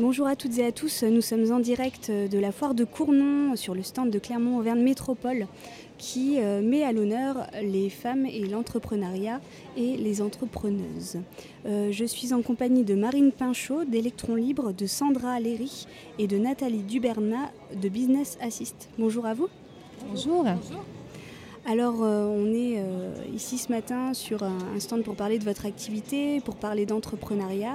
Bonjour à toutes et à tous, nous sommes en direct de la foire de Cournon sur le stand de Clermont-Auvergne Métropole qui euh, met à l'honneur les femmes et l'entrepreneuriat et les entrepreneuses. Euh, je suis en compagnie de Marine Pinchot d'Electron Libre, de Sandra Léry et de Nathalie Duberna de Business Assist. Bonjour à vous. Bonjour. Alors, euh, on est ici ce matin sur un stand pour parler de votre activité, pour parler d'entrepreneuriat.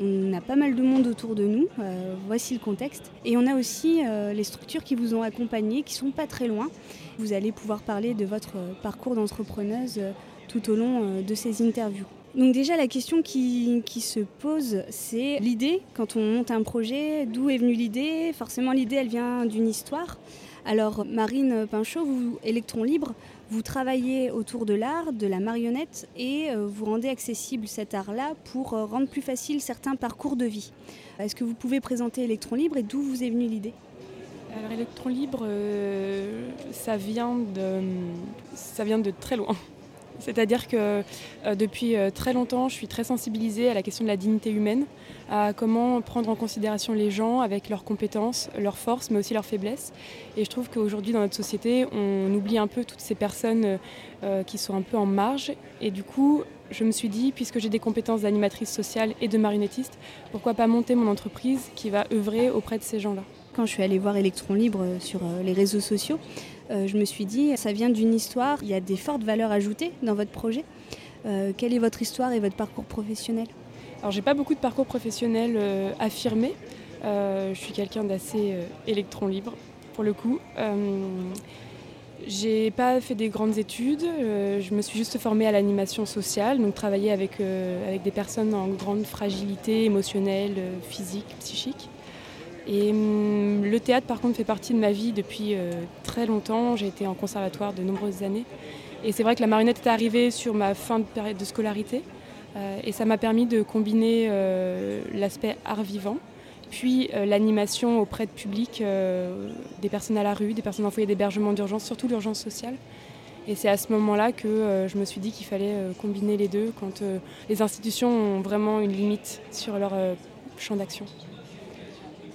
On a pas mal de monde autour de nous, euh, voici le contexte. Et on a aussi euh, les structures qui vous ont accompagné, qui sont pas très loin. Vous allez pouvoir parler de votre parcours d'entrepreneuse euh, tout au long de ces interviews. Donc déjà la question qui, se pose, c'est l'idée, quand on monte un projet, d'où est venue l'idée? Forcément l'idée elle vient d'une histoire. Alors Marine Pinchot, vous, Électron Libre, vous travaillez autour de l'art, de la marionnette et euh, vous rendez accessible cet art-là pour euh, rendre plus facile certains parcours de vie. Est-ce que vous pouvez présenter Electron Libre et d'où vous est venue l'idée? Alors Electron Libre, euh, ça, vient de, ça vient de très loin. C'est-à-dire que euh, depuis euh, très longtemps, je suis très sensibilisée à la question de la dignité humaine, à comment prendre en considération les gens avec leurs compétences, leurs forces, mais aussi leurs faiblesses. Et je trouve qu'aujourd'hui, dans notre société, on oublie un peu toutes ces personnes euh, qui sont un peu en marge. Et du coup, je me suis dit, puisque j'ai des compétences d'animatrice sociale et de marionnettiste, pourquoi pas monter mon entreprise qui va œuvrer auprès de ces gens-là? Quand je suis allée voir Electron Libre sur les réseaux sociaux, euh, je me suis dit, ça vient d'une histoire, il y a des fortes valeurs ajoutées dans votre projet. Euh, quelle est votre histoire et votre parcours professionnel Alors j'ai pas beaucoup de parcours professionnel euh, affirmé. je suis quelqu'un d'assez électron libre pour le coup. J'ai pas fait des grandes études, je me suis juste formée à l'animation sociale, donc travailler avec, avec des personnes en grande fragilité émotionnelle, physique, psychique. Et hum, le théâtre, par contre, fait partie de ma vie depuis euh, très longtemps. J'ai été en conservatoire de nombreuses années. Et c'est vrai que la marionnette est arrivée sur ma fin de période de scolarité. Euh, et ça m'a permis de combiner euh, l'aspect art vivant, puis l'animation auprès de public, des personnes à la rue, des personnes en foyer d'hébergement d'urgence, surtout l'urgence sociale. Et c'est à ce moment-là que je me suis dit qu'il fallait combiner les deux quand les institutions ont vraiment une limite sur leur champ d'action.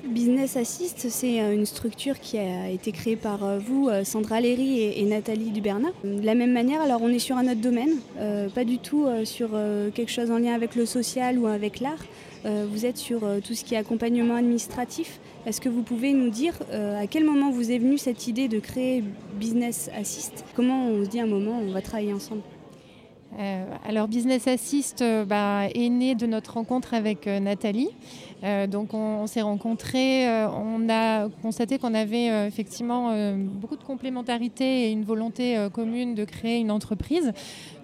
Business Assist, c'est euh, une structure qui a été créée par euh, vous, euh, Sandra Léry et, Nathalie Duberna. De la même manière, alors on est sur un autre domaine, pas du tout sur quelque chose en lien avec le social ou avec l'art. vous êtes sur tout ce qui est accompagnement administratif. Est-ce que vous pouvez nous dire à quel moment vous est venue cette idée de créer Business Assist? Comment on se dit à un moment on va travailler ensemble? Alors Business Assist bah, est né de notre rencontre avec Nathalie. Euh, donc on, s'est rencontrés, euh, on a constaté qu'on avait euh, effectivement beaucoup de complémentarité et une volonté commune de créer une entreprise.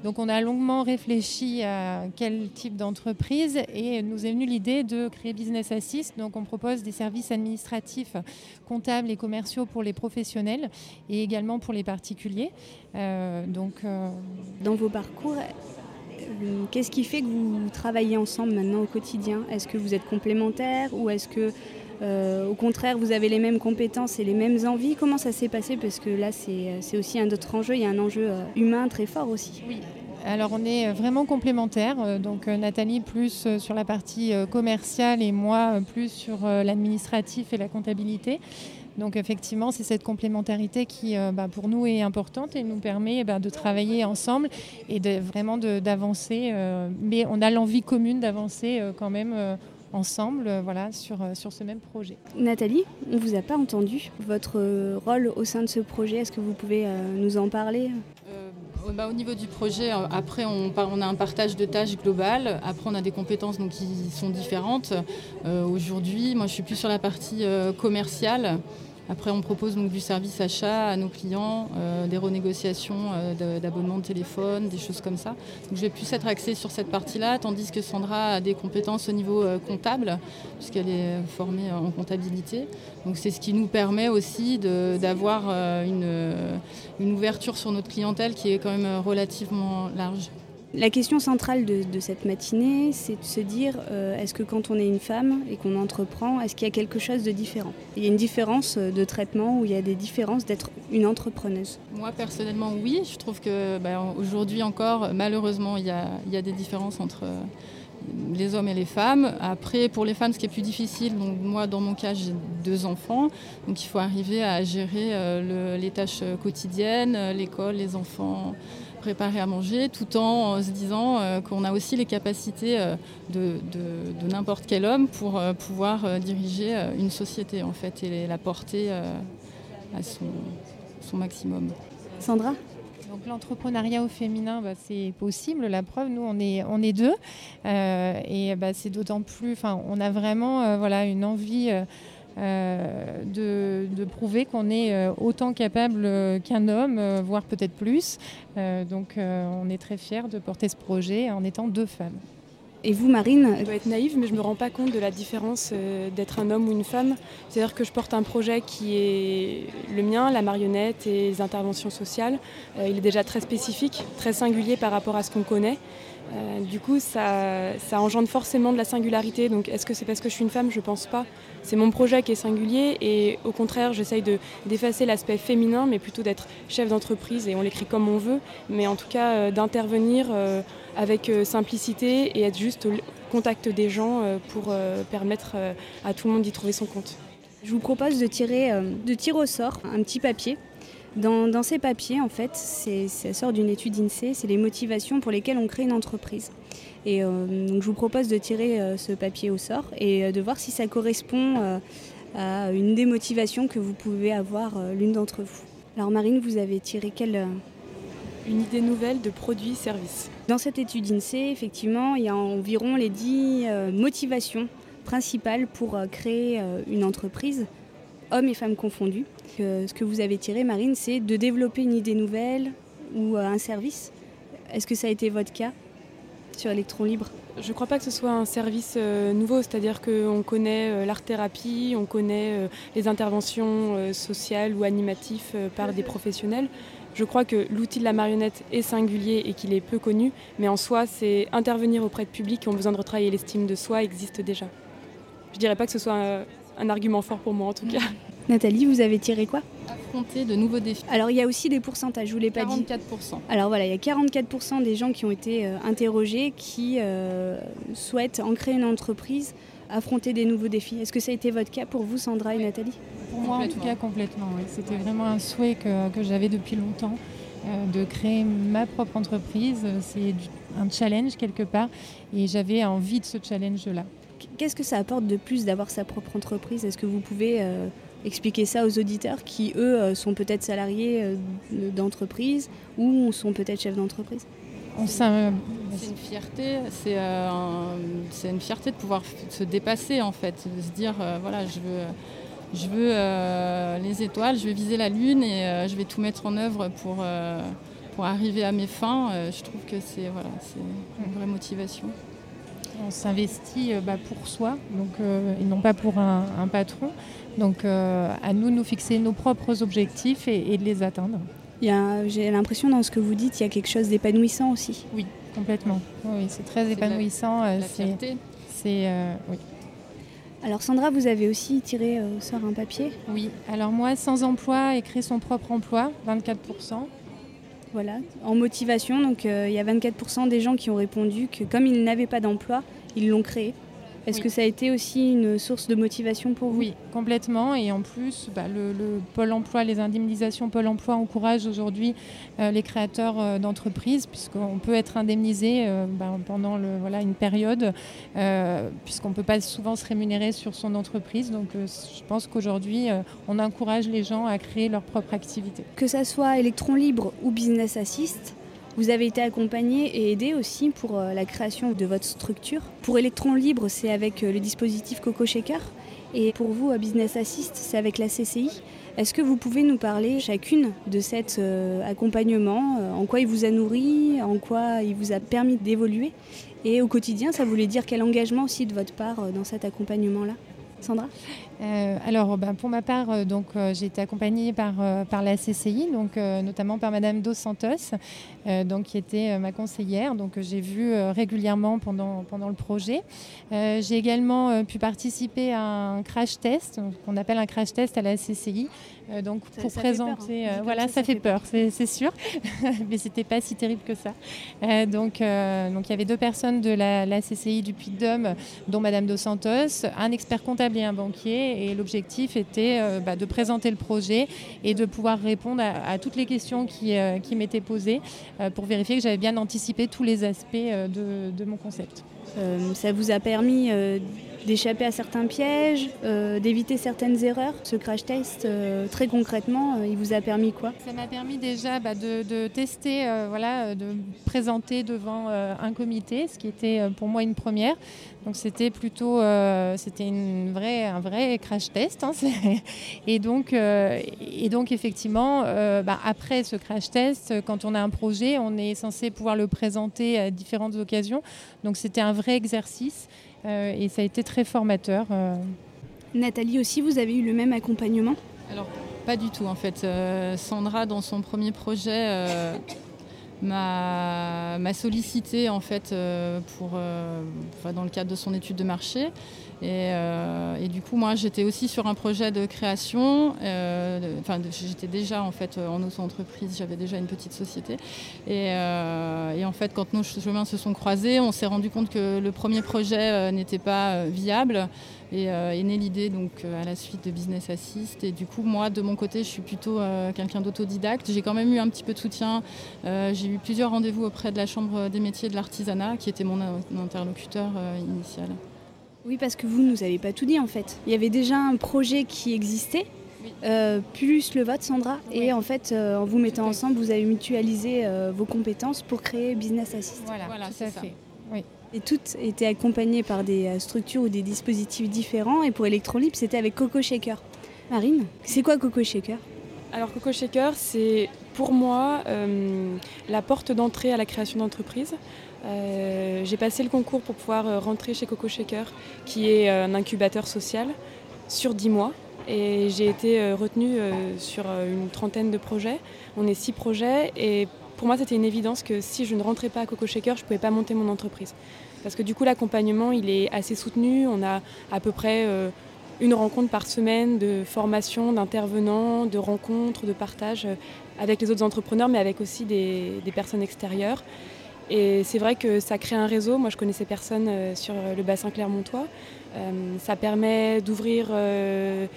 Donc on a longuement réfléchi à quel type d'entreprise et nous est venue l'idée de créer Business Assist. Donc on propose des services administratifs, comptables et commerciaux pour les professionnels et également pour les particuliers. donc, Dans vos parcours, qu'est-ce qui fait que vous travaillez ensemble maintenant au quotidien? Est-ce que vous êtes complémentaires ou est-ce que euh, au contraire, vous avez les mêmes compétences et les mêmes envies? Comment ça s'est passé? Parce que là, c'est aussi un autre enjeu. Il y a un enjeu euh, humain très fort aussi. Oui. Alors on est vraiment complémentaires, donc Nathalie plus sur la partie commerciale et moi plus sur l'administratif et la comptabilité. Donc effectivement, c'est cette complémentarité qui, euh, bah, pour nous, est importante et nous permet bah, de travailler ensemble et de, vraiment d'avancer. Euh, mais on a l'envie commune d'avancer euh, quand même ensemble voilà, sur, sur ce même projet. Nathalie, on ne vous a pas entendu. Votre rôle au sein de ce projet, est-ce que vous pouvez nous en parler? Bah, au niveau du projet, après on, on, a un partage de tâches globales. Après on a des compétences donc, qui sont différentes. Aujourd'hui, moi je suis plus sur la partie commerciale. Après, on propose donc du service achat à nos clients, euh, des renégociations euh, d'abonnement de téléphone, des choses comme ça. Donc, je vais plus être axée sur cette partie-là, tandis que Sandra a des compétences au niveau euh, comptable, puisqu'elle est formée en comptabilité. Donc, c'est ce qui nous permet aussi d'avoir une ouverture sur notre clientèle qui est quand même relativement large. La question centrale de, cette matinée, c'est de se dire euh, est-ce que quand on est une femme et qu'on entreprend, est-ce qu'il y a quelque chose de différent? Il y a une différence euh, de traitement ou il y a des différences d'être une entrepreneuse? Moi personnellement, oui. Je trouve que bah, aujourd'hui encore, malheureusement, il y, a, des différences entre les hommes et les femmes. Après, pour les femmes, ce qui est plus difficile, moi, dans mon cas, j'ai deux enfants. Donc, il faut arriver à gérer les tâches quotidiennes, l'école, les enfants préparer à manger, tout en euh, se disant euh, qu'on a aussi les capacités euh, de, n'importe quel homme pour pouvoir diriger une société en fait et la porter à son, maximum. Sandra? Donc l'entrepreneuriat au féminin, bah, c'est possible. La preuve, nous, on est, on est deux. et bah, c'est d'autant plus, on a vraiment voilà, une envie euh, de, prouver qu'on est euh, autant capable euh, qu'un homme, voire peut-être plus. donc on est très fiers de porter ce projet en étant deux femmes. Et vous, Marine Je dois être naïve, mais je ne me rends pas compte de la différence d'être un homme ou une femme. C'est-à-dire que je porte un projet qui est le mien, la marionnette et les interventions sociales. il est déjà très spécifique, très singulier par rapport à ce qu'on connaît. Euh, du coup, ça, engendre forcément de la singularité. Donc, est-ce que c'est parce que je suis une femme? Je pense pas. C'est mon projet qui est singulier et au contraire, j'essaye d'effacer l'aspect féminin, mais plutôt d'être chef d'entreprise et on l'écrit comme on veut, mais en tout cas euh, d'intervenir euh, avec simplicité et être juste au contact des gens pour permettre à tout le monde d'y trouver son compte. Je vous propose de tirer, de tirer au sort un petit papier dans, ces papiers, en fait, ça sort d'une étude INSEE, c'est les motivations pour lesquelles on crée une entreprise. Et euh, donc je vous propose de tirer euh, ce papier au sort et euh, de voir si ça correspond à une des motivations que vous pouvez avoir l'une d'entre vous. Alors Marine, vous avez tiré quelle une idée nouvelle de produits-services. Dans cette étude INSEE, effectivement, il y a environ les 10 motivations principales pour créer une entreprise, hommes et femmes confondus ce que vous avez tiré, Marine, c'est de développer une idée nouvelle ou euh, un service. Est-ce que ça a été votre cas sur Electron Libre? Je ne crois pas que ce soit un service euh, nouveau, c'est-à-dire qu'on connaît euh, l'art-thérapie, on connaît les interventions sociales ou animatives par des professionnels. Je crois que l'outil de la marionnette est singulier et qu'il est peu connu, mais en soi, c'est intervenir auprès de publics qui ont besoin de retravailler l'estime de soi existe déjà. Je ne dirais pas que ce soit un, argument fort pour moi en tout cas. Nathalie, vous avez tiré quoi? Affronter de nouveaux défis. Alors il y a aussi des pourcentages, je vous l'ai pas dit. 44%. Alors voilà, il y a 44% des gens qui ont été euh, interrogés qui euh, souhaitent en créer une entreprise, affronter des nouveaux défis. Est-ce que ça a été votre cas pour vous, Sandra et Nathalie? Pour moi, en tout cas, complètement. C'était vraiment un souhait que, j'avais depuis longtemps. Euh, de créer ma propre entreprise, c'est un challenge quelque part et j'avais envie de ce challenge-là. Qu'est-ce que ça apporte de plus d'avoir sa propre entreprise? Est-ce que vous pouvez expliquer ça aux auditeurs qui, eux, euh, sont peut-être salariés euh, d'entreprise ou sont peut-être chefs d'entreprise? C'est une fierté, euh, c'est une fierté de pouvoir se dépasser en fait, de se dire voilà je veux, je veux les étoiles, je vais viser la lune et je vais tout mettre en œuvre pour, pour arriver à mes fins. je trouve que c'est voilà, une vraie motivation. On s'investit bah, pour soi donc, et non pas pour un patron. Donc euh, à nous de nous fixer nos propres objectifs et, de les atteindre. J'ai l'impression dans ce que vous dites, il y a quelque chose d'épanouissant aussi. Oui, complètement. Oui, c'est très épanouissant. Euh, c'est euh, oui. Alors Sandra, vous avez aussi tiré au sort un papier? Oui, alors moi, sans emploi et créer son propre emploi, 24%. Voilà, en motivation, donc il y a 24% des gens qui ont répondu que comme ils n'avaient pas d'emploi, ils l'ont créé. Est-ce que ça a été aussi une source de motivation pour vous Oui, complètement. Et en plus, bah, le, Pôle emploi, les indemnisations Pôle emploi encouragent aujourd'hui euh, les créateurs euh, d'entreprises, puisqu'on peut être indemnisé euh, bah, pendant le, voilà, une période, puisqu'on ne peut pas souvent se rémunérer sur son entreprise. Donc je pense qu'aujourd'hui, on encourage les gens à créer leur propre activité. Que ça soit Electron Libre ou Business Assist, vous avez été accompagné et aidé aussi pour euh, la création de votre structure. Pour Electron Libre, c'est avec euh, le dispositif Coco Shaker. Et pour vous, Business Assist, c'est avec la CCI. Est-ce que vous pouvez nous parler chacune de cet euh, accompagnement En quoi il vous a nourri En quoi il vous a permis d'évoluer? Et au quotidien, ça voulait dire quel engagement aussi de votre part dans cet accompagnement-là? Sandra? Euh, alors, ben, pour ma part, euh, donc, euh, j'ai été accompagnée par, par la CCI, donc, notamment par Madame Dos Santos, donc qui était ma conseillère, donc j'ai vu régulièrement pendant, pendant le projet. j'ai également pu participer à un crash test, qu'on appelle un crash test à la CCI, euh, donc pour présenter, hein. euh, voilà, ça, fait peur, c'est sûr, mais c'était pas si terrible que ça. Euh, donc, donc il y avait deux personnes de la, CCI du Puy-de-Dôme, dont Madame Dos Santos, un expert comptable et un banquier, et l'objectif était bah, de présenter le projet et de pouvoir répondre à, toutes les questions qui, qui m'étaient posées pour vérifier que j'avais bien anticipé tous les aspects de, de mon concept. ça vous a permis d'échapper à certains pièges, euh, d'éviter certaines erreurs. Ce crash test, euh, très concrètement, euh, il vous a permis quoi? Ça m'a permis déjà bah, de, tester, voilà, de présenter devant un comité, ce qui était pour moi une première. Donc c'était plutôt, c'était un vrai crash test. Hein, et donc, et donc effectivement, bah, après ce crash test, quand on a un projet, on est censé pouvoir le présenter à différentes occasions. Donc c'était un vrai exercice. Euh, et ça a été très formateur. Euh. Nathalie aussi, vous avez eu le même accompagnement? Alors, pas du tout en fait. Euh, Sandra, dans son premier projet, m'a sollicité en fait pour, dans le cadre de son étude de marché. Euh, et, du coup, moi, j'étais aussi sur un projet de création. Euh, j'étais déjà en fait en auto-entreprise, j'avais déjà une petite société. Euh, et, en fait, quand nos chemins se sont croisés, on s'est rendu compte que le premier projet n'était pas viable. Et est née l'idée donc à la suite de Business Assist. Et du coup, moi, de mon côté, je suis plutôt quelqu'un d'autodidacte. J'ai quand même eu un petit peu de soutien. J'ai eu plusieurs rendez-vous auprès de la Chambre des métiers de l'artisanat, qui était mon interlocuteur initial. Oui, parce que vous ne nous avez pas tout dit en fait. Il y avait déjà un projet qui existait, euh, plus le vote, Sandra. Et en fait, euh, en vous mettant ensemble, vous avez mutualisé euh, vos compétences pour créer Business Assist. Voilà, tout à fait. Oui. Et toutes étaient accompagnées par des structures ou des dispositifs différents. Et pour Electrolib, c'était avec Coco Shaker. Marine, c'est quoi Coco Shaker? Alors Coco Shaker, c'est pour moi la porte d'entrée à la création d'entreprise. Euh, j'ai passé le concours pour pouvoir euh, rentrer chez Coco Shaker, qui est euh, un incubateur social, sur 10 mois. Et j'ai été retenue sur une trentaine de projets. On est six projets et pour moi c'était une évidence que si je ne rentrais pas à Coco Shaker, je ne pouvais pas monter mon entreprise. Parce que du coup l'accompagnement il est assez soutenu. On a à peu près une rencontre par semaine de formation, d'intervenants, de rencontres, de partage avec les autres entrepreneurs, mais avec aussi des personnes extérieures. Et c'est vrai que ça crée un réseau. Moi, je connaissais personne euh, sur le bassin clermontois. Euh, ça permet d'ouvrir euh,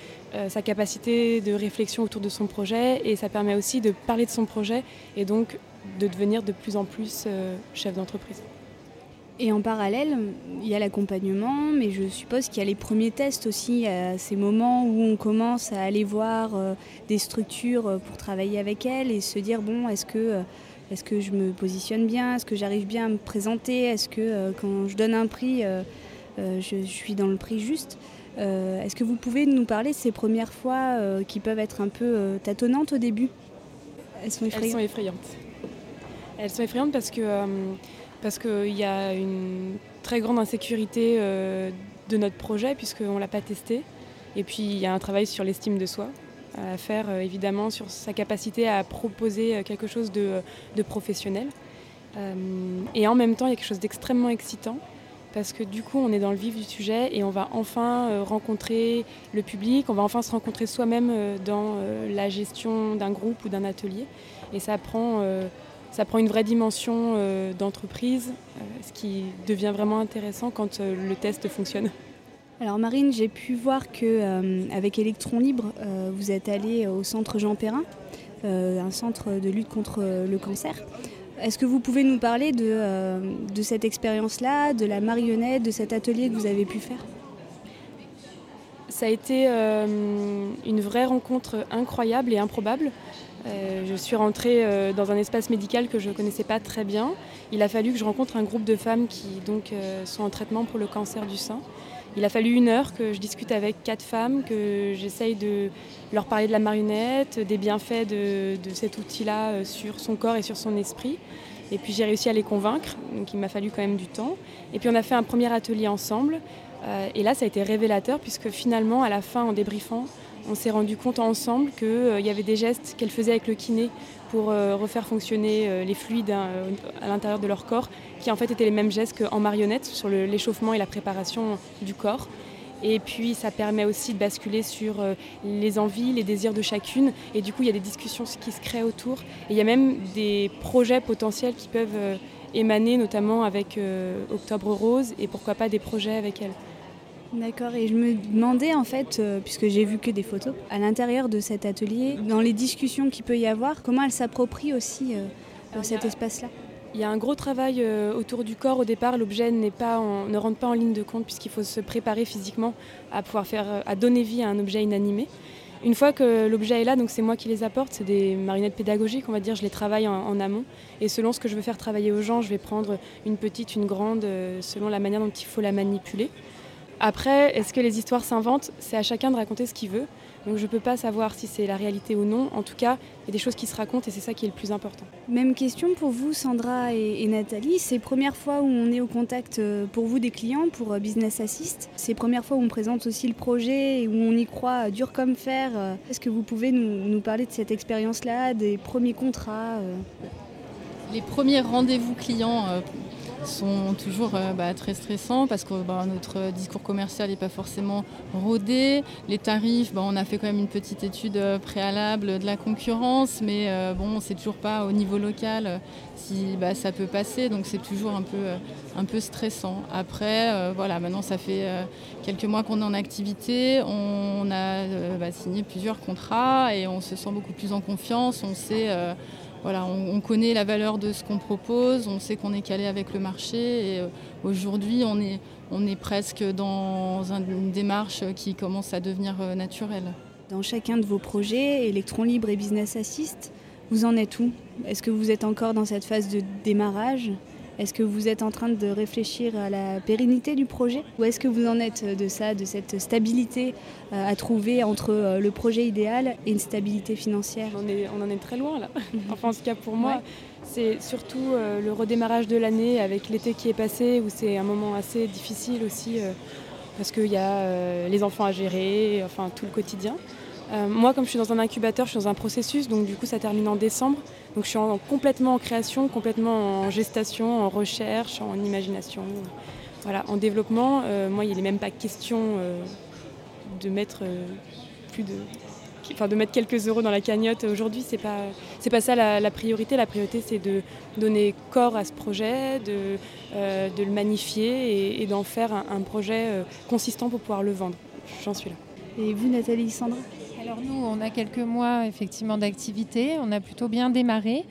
sa capacité de réflexion autour de son projet et ça permet aussi de parler de son projet et donc de devenir de plus en plus chef d'entreprise. Et en parallèle, il y a l'accompagnement, mais je suppose qu'il y a les premiers tests aussi, à ces moments où on commence à aller voir des structures pour travailler avec elles et se dire, bon, est-ce que je me positionne bien? Est-ce que j'arrive bien à me présenter? Est-ce que euh, quand je donne un prix, euh, euh, je, suis dans le prix juste? Est-ce que vous pouvez nous parler de ces premières fois qui peuvent être un peu tâtonnantes au début? Elles sont effrayantes. Elles sont effrayantes. Elles sont effrayantes parce que parce qu'il y a une très grande insécurité de notre projet puisqu'on ne l'a pas testé. Et puis il y a un travail sur l'estime de soi à faire euh, évidemment sur sa capacité à proposer euh, quelque chose de, professionnel. Euh, et en même temps, il y a quelque chose d'extrêmement excitant parce que du coup, on est dans le vif du sujet et on va enfin rencontrer le public, on va enfin se rencontrer soi-même dans la gestion d'un groupe ou d'un atelier. Et ça prend, ça prend une vraie dimension d'entreprise, ce qui devient vraiment intéressant quand le test fonctionne. Alors Marine, j'ai pu voir que euh, avec Electron Libre, euh, vous êtes allée au centre Jean Perrin, euh, un centre de lutte contre le cancer. Est-ce que vous pouvez nous parler de, de cette expérience-là, de la marionnette, de cet atelier que vous avez pu faire? Ça a été une vraie rencontre incroyable et improbable. Je suis rentrée dans un espace médical que je ne connaissais pas très bien. Il a fallu que je rencontre un groupe de femmes qui donc, sont en traitement pour le cancer du sein. Il a fallu une heure que je discute avec quatre femmes, que j'essaye de leur parler de la marionnette, des bienfaits de, cet outil-là euh, sur son corps et sur son esprit. Et puis j'ai réussi à les convaincre, donc il m'a fallu quand même du temps. Et puis on a fait un premier atelier ensemble. Euh, et là, ça a été révélateur puisque finalement, à la fin, en débriefant, on s'est rendu compte ensemble qu'il y avait des gestes qu'elle faisait avec le kiné pour refaire fonctionner les fluides hein, à l'intérieur de leur corps, qui en fait étaient les mêmes gestes qu'en marionnette sur l'échauffement et la préparation du corps. Et puis ça permet aussi de basculer sur euh, les envies, les désirs de chacune. Et du coup, il y a des discussions qui se créent autour. Et il y a même des projets potentiels qui peuvent euh, émaner, notamment avec euh, Octobre Rose, et pourquoi pas des projets avec elle. D'accord, et je me demandais en fait, puisque j'ai vu que des photos, à l'intérieur de cet atelier, dans les discussions qu'il peut y avoir, comment elle s'approprie aussi cet espace-là? Il y a un gros travail euh, autour du corps. Au départ, l'objet ne rentre pas en ligne de compte puisqu'il faut se préparer physiquement à pouvoir faire, euh, à donner vie à un objet inanimé. Une fois que l'objet est là, donc c'est moi qui les apporte, c'est des marionnettes pédagogiques, on va dire, je les travaille en, amont. Et selon ce que je veux faire travailler aux gens, je vais prendre une petite, une grande, euh, selon la manière dont il faut la manipuler. Après, est-ce que les histoires s'inventent? C'est à chacun de raconter ce qu'il veut. Donc je ne peux pas savoir si c'est la réalité ou non. En tout cas, il y a des choses qui se racontent et c'est ça qui est le plus important. Même question pour vous, Sandra et, Nathalie. C'est première fois où on est au contact euh, pour vous des clients, pour euh, Business Assist. C'est première fois où on présente aussi le projet et où on y croit dur comme fer. Euh. Est-ce que vous pouvez nous, parler de cette expérience-là, des premiers contrats Les premiers rendez-vous clients sont toujours euh, bah, très stressants parce que bah, notre discours commercial n'est pas forcément rodé. Les tarifs, bah, on a fait quand même une petite étude euh, préalable de la concurrence, mais euh, bon, c'est toujours pas au niveau local si ça peut passer, donc c'est toujours un peu, un peu stressant. Après, voilà, maintenant ça fait quelques mois qu'on est en activité, on a signé plusieurs contrats et on se sent beaucoup plus en confiance, on sait voilà, on, connaît la valeur de ce qu'on propose, on sait qu'on est calé avec le marché et euh, aujourd'hui on est, on est presque dans une démarche qui commence à devenir euh, naturelle. Dans chacun de vos projets, Electron Libre et Business Assist, vous en êtes où? Est-ce que vous êtes encore dans cette phase de démarrage? Est-ce que vous êtes en train de réfléchir à la pérennité du projet Ou est-ce que vous en êtes de ça, de cette stabilité euh, à trouver entre euh, le projet idéal et une stabilité financière? On, en est très loin là. enfin en tout cas pour moi, c'est surtout euh, le redémarrage de l'année avec l'été qui est passé où c'est un moment assez difficile aussi parce qu'il y a les enfants à gérer, enfin tout le quotidien. Moi comme je suis dans un incubateur, je suis dans un processus, donc du coup ça termine en décembre. Donc je suis complètement en création, complètement en gestation, en recherche, en imagination, voilà, en développement. Euh, moi, il n'est même pas question euh, de mettre euh, plus de, enfin, de mettre quelques euros dans la cagnotte aujourd'hui. C'est pas c'est pas ça la, priorité. La priorité, c'est de donner corps à ce projet, de, de le magnifier et, d'en faire un, un projet consistant pour pouvoir le vendre. J'en suis là. Et vous, Nathalie Sandra? Alors nous, on a quelques mois effectivement d'activité, on a plutôt bien démarré.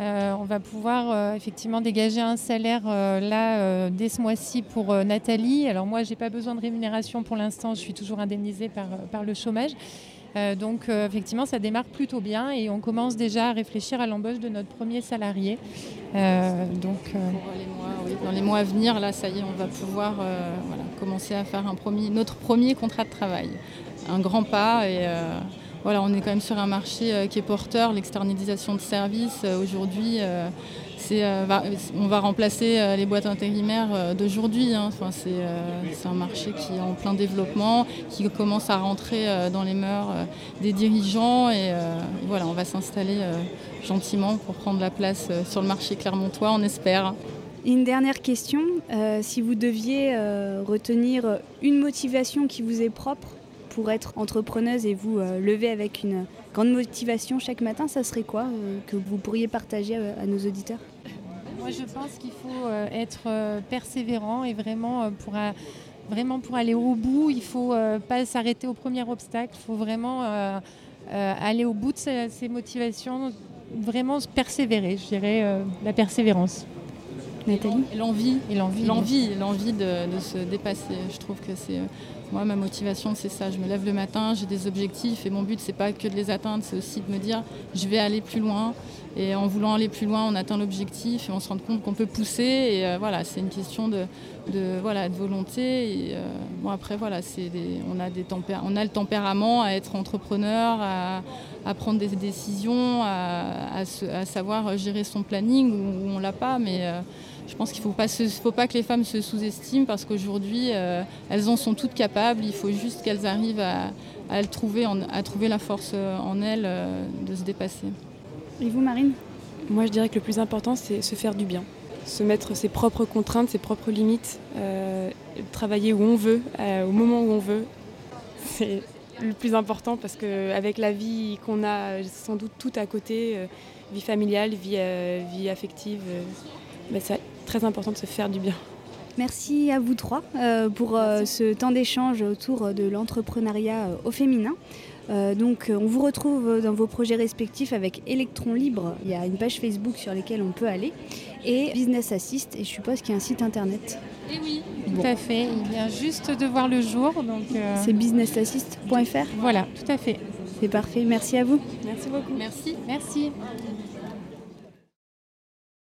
Euh, on va pouvoir euh, effectivement dégager un salaire euh, là dès ce mois-ci pour Nathalie. Alors moi, j'ai pas besoin de rémunération pour l'instant, je suis toujours indemnisée par, le chômage. donc effectivement, ça démarre plutôt bien et on commence déjà à réfléchir à l'embauche de notre premier salarié. donc, dans les mois à venir, là, ça y est, on va pouvoir commencer à faire notre premier contrat de travail un grand pas. Et euh, voilà, on est quand même sur un marché euh, qui est porteur. L'externalisation de services euh, aujourd'hui, c'est, on va remplacer les boîtes intérimaires d'aujourd'hui. Hein. Enfin, c'est, un marché qui est en plein développement, qui commence à rentrer dans les mœurs des dirigeants. Et voilà, on va s'installer gentiment pour prendre la place sur le marché clermontois, on espère. Une dernière question, si vous deviez retenir une motivation qui vous est propre pour être entrepreneuse et vous euh, lever avec une grande motivation chaque matin, ça serait quoi euh, que vous pourriez partager à, nos auditeurs? Moi, je pense qu'il faut euh, être persévérant et vraiment pour, vraiment pour aller au bout, il ne faut pas s'arrêter au premier obstacle, il faut vraiment aller au bout de ses, motivations, vraiment persévérer, je dirais la persévérance. Nathalie? L'envie, l'envie, l'envie, l'envie de, de, se dépasser. Je trouve que c'est moi, ma motivation, c'est ça. Je me lève le matin, j'ai des objectifs et mon but, c'est pas que de les atteindre, c'est aussi de me dire, je vais aller plus loin. Et en voulant aller plus loin, on atteint l'objectif et on se rend compte qu'on peut pousser. Et euh, voilà, c'est une question de, voilà, de volonté. Et, euh, bon, après, voilà, on, a des on a le tempérament à être entrepreneur, à, prendre des décisions, à, savoir gérer son planning ou, on l'a pas. Mais euh, je pense qu'il ne faut pas, faut pas que les femmes se sous-estiment parce qu'aujourd'hui, elles en sont toutes capables. Il faut juste qu'elles arrivent à, à, trouver, à trouver la force en elles de se dépasser. Et vous, Marine? Moi, je dirais que le plus important, c'est se faire du bien. Se mettre ses propres contraintes, ses propres limites, travailler où on veut, au moment où on veut. C'est le plus important parce qu'avec la vie qu'on a sans doute tout à côté, euh, vie familiale, vie, euh, vie affective, euh, bah, c'est très important de se faire du bien. Merci à vous trois pour ce temps d'échange autour de l'entrepreneuriat au féminin. donc on vous retrouve dans vos projets respectifs avec Electron Libre. Il y a une page Facebook sur laquelle on peut aller et Business Assist et je suppose qu'il y a un site internet. Et eh oui, tout à fait. Il vient juste de voir le jour. Euh, C'est businessassist.fr Voilà, tout à fait. C'est parfait. Merci à vous. Merci beaucoup. Merci. Merci.